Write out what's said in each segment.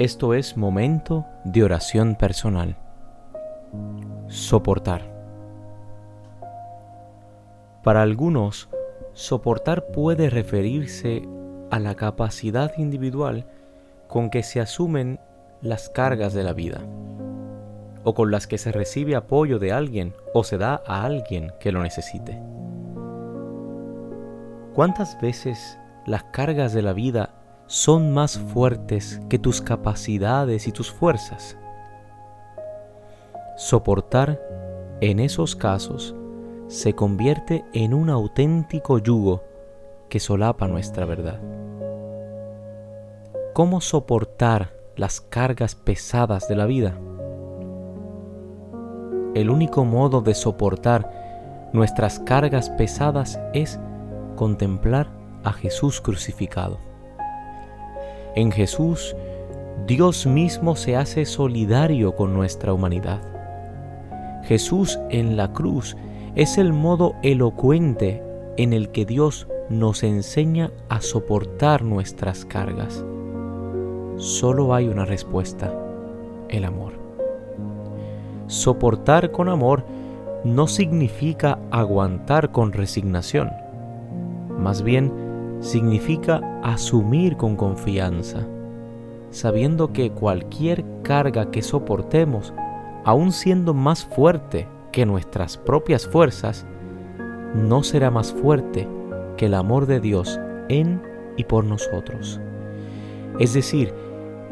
Esto es momento de oración personal. Soportar. Para algunos, soportar puede referirse a la capacidad individual con que se asumen las cargas de la vida, o con las que se recibe apoyo de alguien o se da a alguien que lo necesite. ¿Cuántas veces las cargas de la vida son más fuertes que tus capacidades y tus fuerzas? Soportar en esos casos se convierte en un auténtico yugo que solapa nuestra verdad. ¿Cómo soportar las cargas pesadas de la vida? El único modo de soportar nuestras cargas pesadas es contemplar a Jesús crucificado. En Jesús, Dios mismo se hace solidario con nuestra humanidad. Jesús en la cruz es el modo elocuente en el que Dios nos enseña a soportar nuestras cargas. Solo hay una respuesta, el amor. Soportar con amor no significa aguantar con resignación más bien, significa asumir con confianza, sabiendo que cualquier carga que soportemos, aun siendo más fuerte que nuestras propias fuerzas, no será más fuerte que el amor de Dios en y por nosotros. Es decir,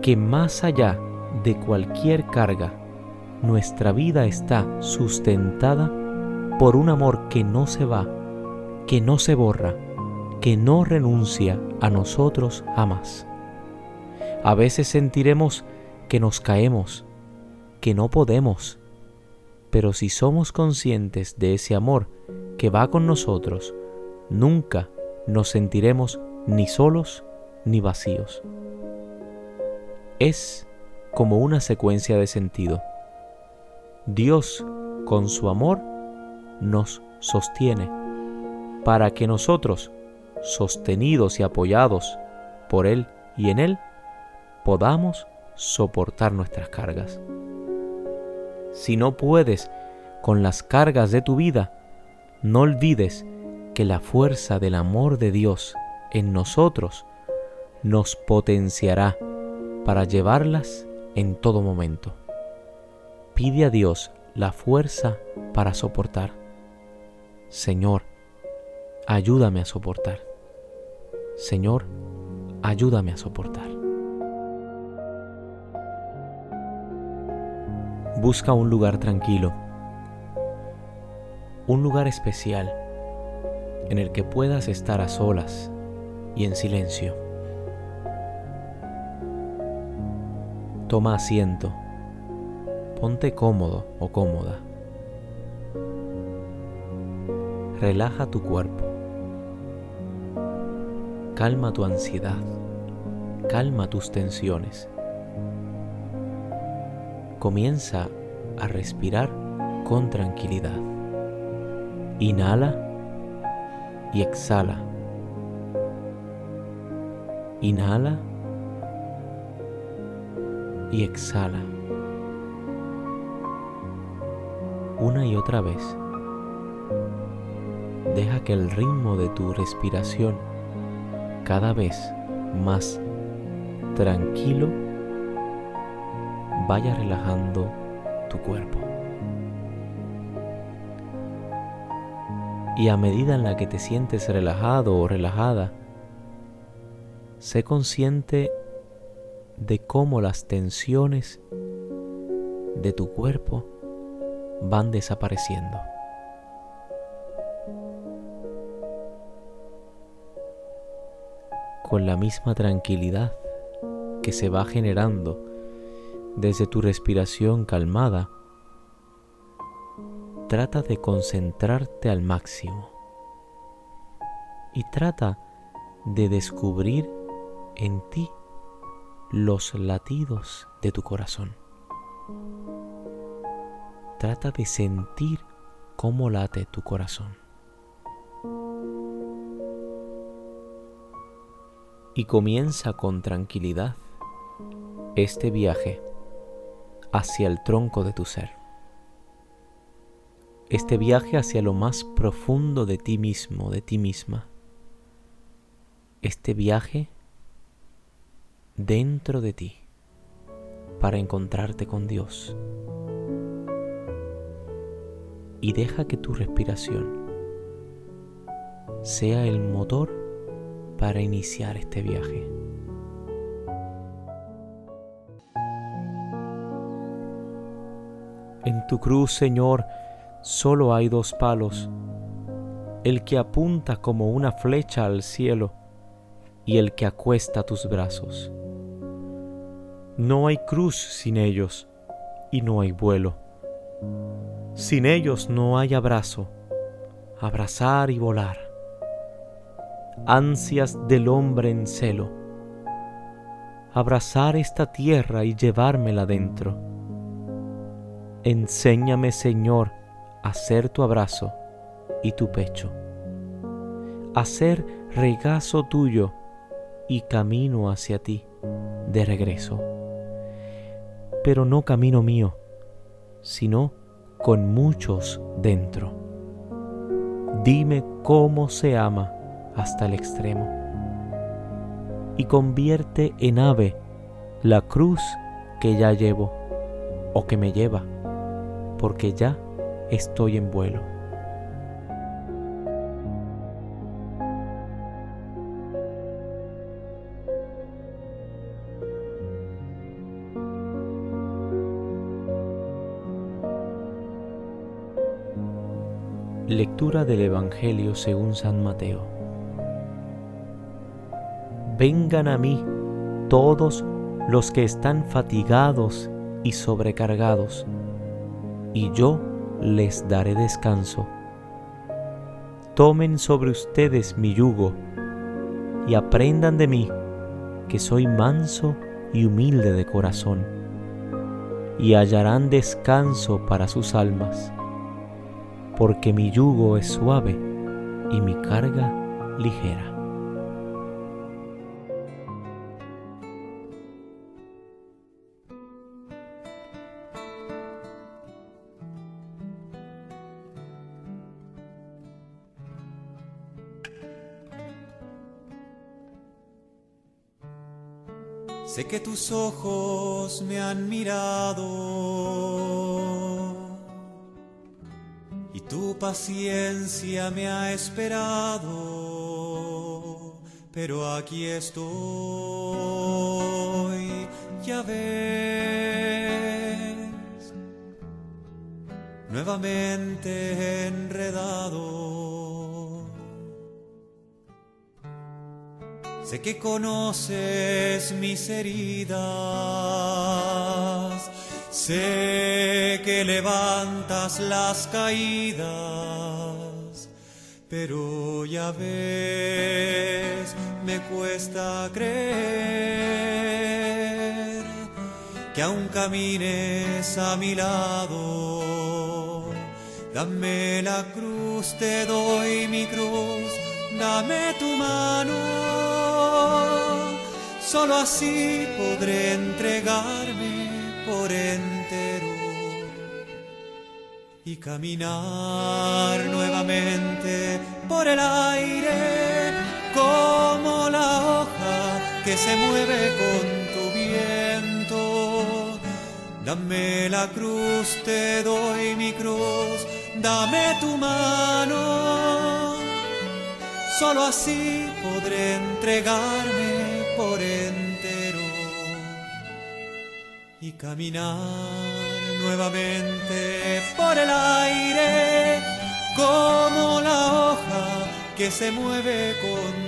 que más allá de cualquier carga, nuestra vida está sustentada por un amor que no se va, que no se borra, que no renuncia a nosotros jamás. A veces sentiremos que nos caemos, que no podemos, pero si somos conscientes de ese amor que va con nosotros, nunca nos sentiremos ni solos ni vacíos. Es como una secuencia de sentido. Dios, con su amor, nos sostiene para que nosotros sostenidos y apoyados por Él y en Él, podamos soportar nuestras cargas. Si no puedes con las cargas de tu vida, no olvides que la fuerza del amor de Dios en nosotros nos potenciará para llevarlas en todo momento. Pide a Dios la fuerza para soportar. Señor, ayúdame a soportar. Señor, ayúdame a soportar. Busca un lugar tranquilo, un lugar especial en el que puedas estar a solas y en silencio. Toma asiento, ponte cómodo o cómoda. Relaja tu cuerpo calma tu ansiedad, calma tus tensiones. Comienza a respirar con tranquilidad. Inhala y exhala. Inhala y exhala. Una y otra vez. Deja que el ritmo de tu respiración cada vez más tranquilo, vaya relajando tu cuerpo. Y a medida en la que te sientes relajado o relajada, sé consciente de cómo las tensiones de tu cuerpo van desapareciendo. Con la misma tranquilidad que se va generando desde tu respiración calmada, trata de concentrarte al máximo y trata de descubrir en ti los latidos de tu corazón. Trata de sentir cómo late tu corazón. Y comienza con tranquilidad este viaje hacia el tronco de tu ser. Este viaje hacia lo más profundo de ti mismo, de ti misma. Este viaje dentro de ti para encontrarte con Dios. Y deja que tu respiración sea el motor para iniciar este viaje. En tu cruz, Señor, solo hay dos palos, el que apunta como una flecha al cielo y el que acuesta tus brazos. No hay cruz sin ellos y no hay vuelo. Sin ellos no hay abrazo, abrazar y volar. Ansias del hombre en celo, abrazar esta tierra y llevármela dentro Enséñame, Señor, a ser tu abrazo y tu pecho, a ser regazo tuyo y camino hacia ti de regreso. Pero no camino mío, sino con muchos dentro. Dime cómo se ama hasta el extremo y convierte en ave la cruz que ya llevo o que me lleva porque ya estoy en vuelo. Lectura del Evangelio según San Mateo. Vengan a mí todos los que están fatigados y sobrecargados y yo les daré descanso. Tomen sobre ustedes mi yugo y aprendan de mí, que soy manso y humilde de corazón, y hallarán descanso para sus almas, porque mi yugo es suave y mi carga ligera. Sé que tus ojos me han mirado y tu paciencia me ha esperado, pero aquí estoy, ya ves, nuevamente enredado Sé que conoces mis heridas, sé que levantas las caídas, pero ya ves, me cuesta creer que aún camines a mi lado. Dame la cruz, te doy mi cruz. Dame tu mano, solo así podré entregarme por entero y caminar nuevamente por el aire como la hoja que se mueve con tu viento. Dame la cruz, te doy mi cruz, dame tu mano solo así podré entregarme y caminar nuevamente por el aire como la hoja que se mueve con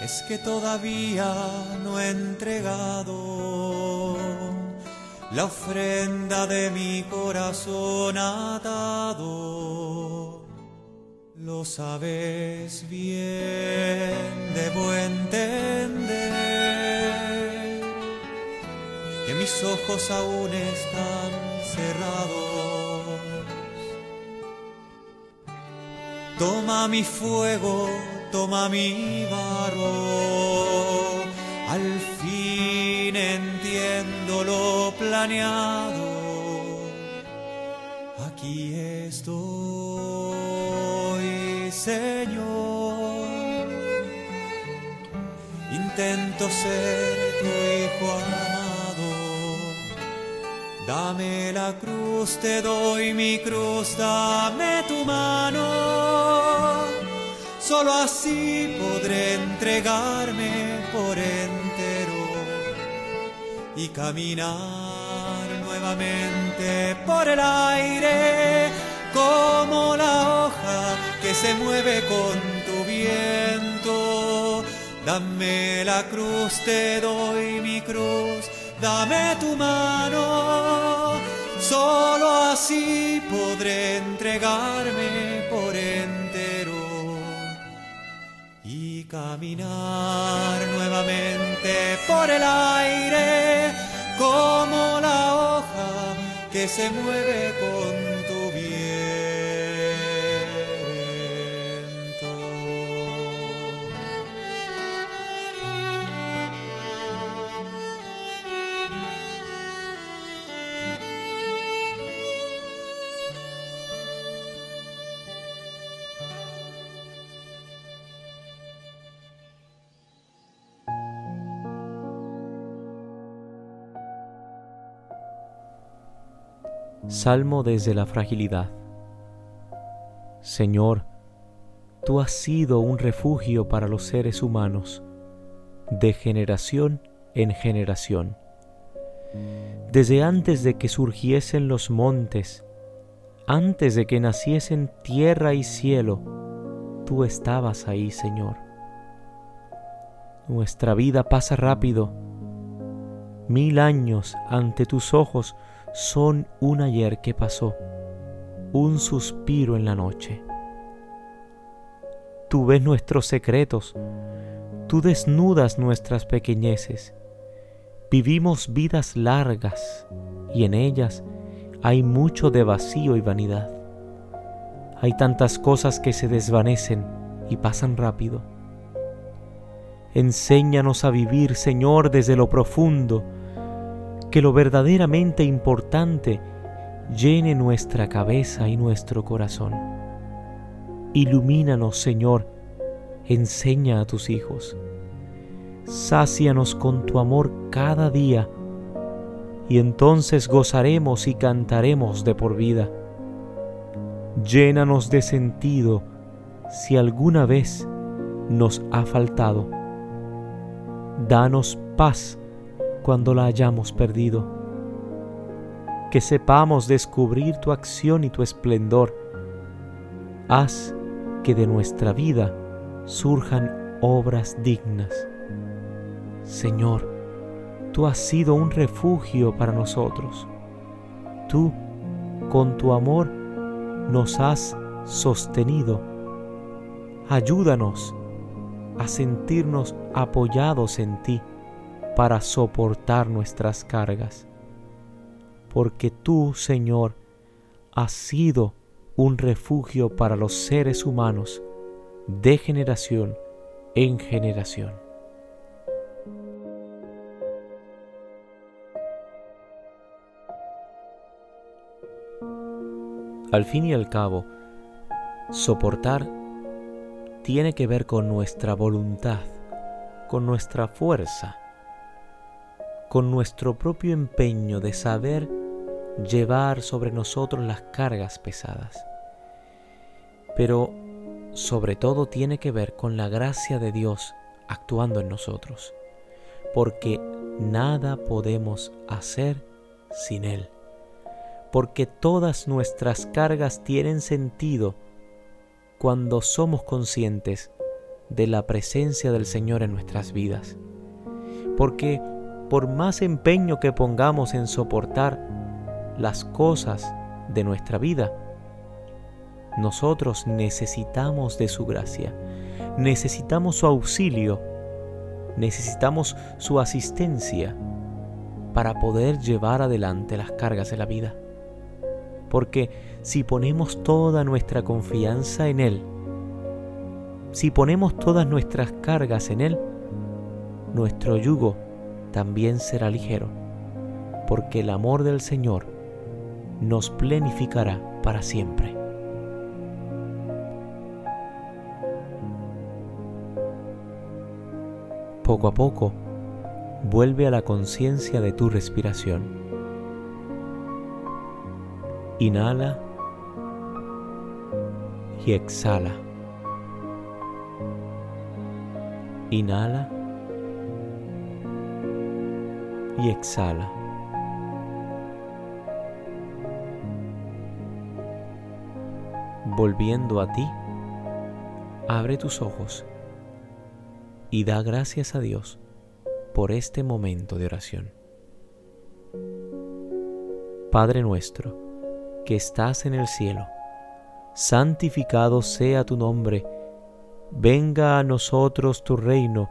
es que todavía no he entregado la ofrenda de mi corazón atado. Lo sabes bien, debo entender mis ojos aún están cerrados. Toma mi fuego, toma mi barro. Al fin entiendo lo planeado. Aquí estoy, Señor. Intento ser tu hijo amado. Dame la cruz, te doy mi cruz, dame tu mano. Solo así podré entregarme por entero y caminar nuevamente por el aire como la hoja que se mueve con tu viento. Dame la cruz, te doy mi cruz, dame tu mano. Solo así podré entregarme caminar nuevamente por el aire como la hoja que se mueve con Salmo desde la fragilidad. Señor, tú has sido un refugio para los seres humanos, de generación en generación. Desde antes de que surgiesen los montes, antes de que naciesen tierra y cielo, tú estabas ahí, Señor. Nuestra vida pasa rápido. Mil años ante tus ojos son un ayer que pasó, un suspiro en la noche. Tú ves nuestros secretos, tú desnudas nuestras pequeñeces. Vivimos vidas largas y en ellas hay mucho de vacío y vanidad. Hay tantas cosas que se desvanecen y pasan rápido. Enséñanos a vivir, Señor, desde lo profundo, que lo verdaderamente importante llene nuestra cabeza y nuestro corazón. Ilumínanos, Señor, enseña a tus hijos. Sácianos con tu amor cada día, y entonces gozaremos y cantaremos de por vida. Llénanos de sentido si alguna vez nos ha faltado. Danos paz cuando la hayamos perdido. Que sepamos descubrir tu acción y tu esplendor. Haz que de nuestra vida surjan obras dignas. Señor, tú has sido un refugio para nosotros. Tú, con tu amor, nos has sostenido. Ayúdanos a sentirnos apoyados en ti para soportar nuestras cargas. Porque tú, Señor, has sido un refugio para los seres humanos de generación en generación. Al fin y al cabo, soportar tiene que ver con nuestra voluntad, con nuestra fuerza, con nuestro propio empeño de saber llevar sobre nosotros las cargas pesadas. Pero sobre todo tiene que ver con la gracia de Dios actuando en nosotros, porque nada podemos hacer sin Él, porque todas nuestras cargas tienen sentido cuando somos conscientes de la presencia del Señor en nuestras vidas, porque por más empeño que pongamos en soportar las cosas de nuestra vida, nosotros necesitamos de su gracia, necesitamos su auxilio, necesitamos su asistencia, para poder llevar adelante las cargas de la vida. Porque si ponemos toda nuestra confianza en Él, si ponemos todas nuestras cargas en Él, nuestro yugo también será ligero, porque el amor del Señor nos plenificará para siempre. Poco a poco, vuelve a la conciencia de tu respiración. Inhala y exhala. Inhala y exhala. Volviendo a ti, abre tus ojos y da gracias a Dios por este momento de oración. Padre nuestro, que estás en el cielo, santificado sea tu nombre, venga a nosotros tu reino,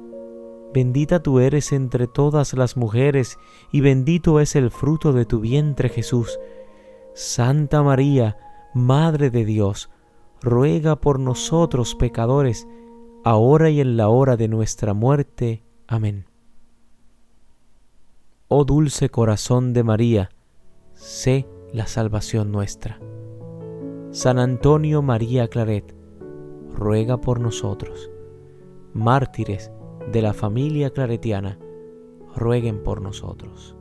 Bendita tú eres entre todas las mujeres, y bendito es el fruto de tu vientre Jesús. Santa María, Madre de Dios, ruega por nosotros pecadores, ahora y en la hora de nuestra muerte. Amén. Oh dulce corazón de María, sé la salvación nuestra. San Antonio María Claret, ruega por nosotros. Mártires de la familia claretiana, rueguen por nosotros.